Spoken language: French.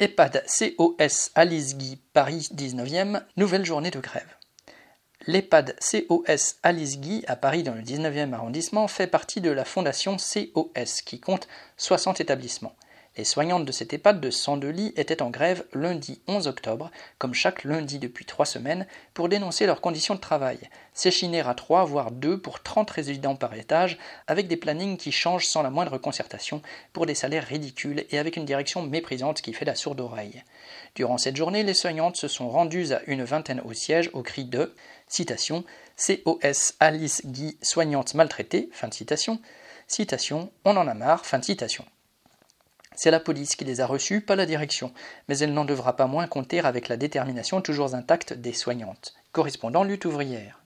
EHPAD COS Alice Guy, Paris 19e, nouvelle journée de grève. L'EHPAD COS Alice Guy à Paris dans le 19e arrondissement fait partie de la fondation COS qui compte 60 établissements. Les soignantes de cet EHPAD de 102 lits étaient en grève lundi 11 octobre, comme chaque lundi depuis trois semaines, pour dénoncer leurs conditions de travail. S'échiner à 3 voire 2 pour 30 résidents par étage, avec des plannings qui changent sans la moindre concertation, pour des salaires ridicules et avec une direction méprisante qui fait la sourde oreille. Durant cette journée, les soignantes se sont rendues à une vingtaine au siège au cri de citation COS Alice Guy soignante maltraitée, fin de citation, citation On en a marre, fin de citation. C'est la police qui les a reçus, pas la direction, mais elle n'en devra pas moins compter avec la détermination toujours intacte des soignantes. Correspondant lutte ouvrière.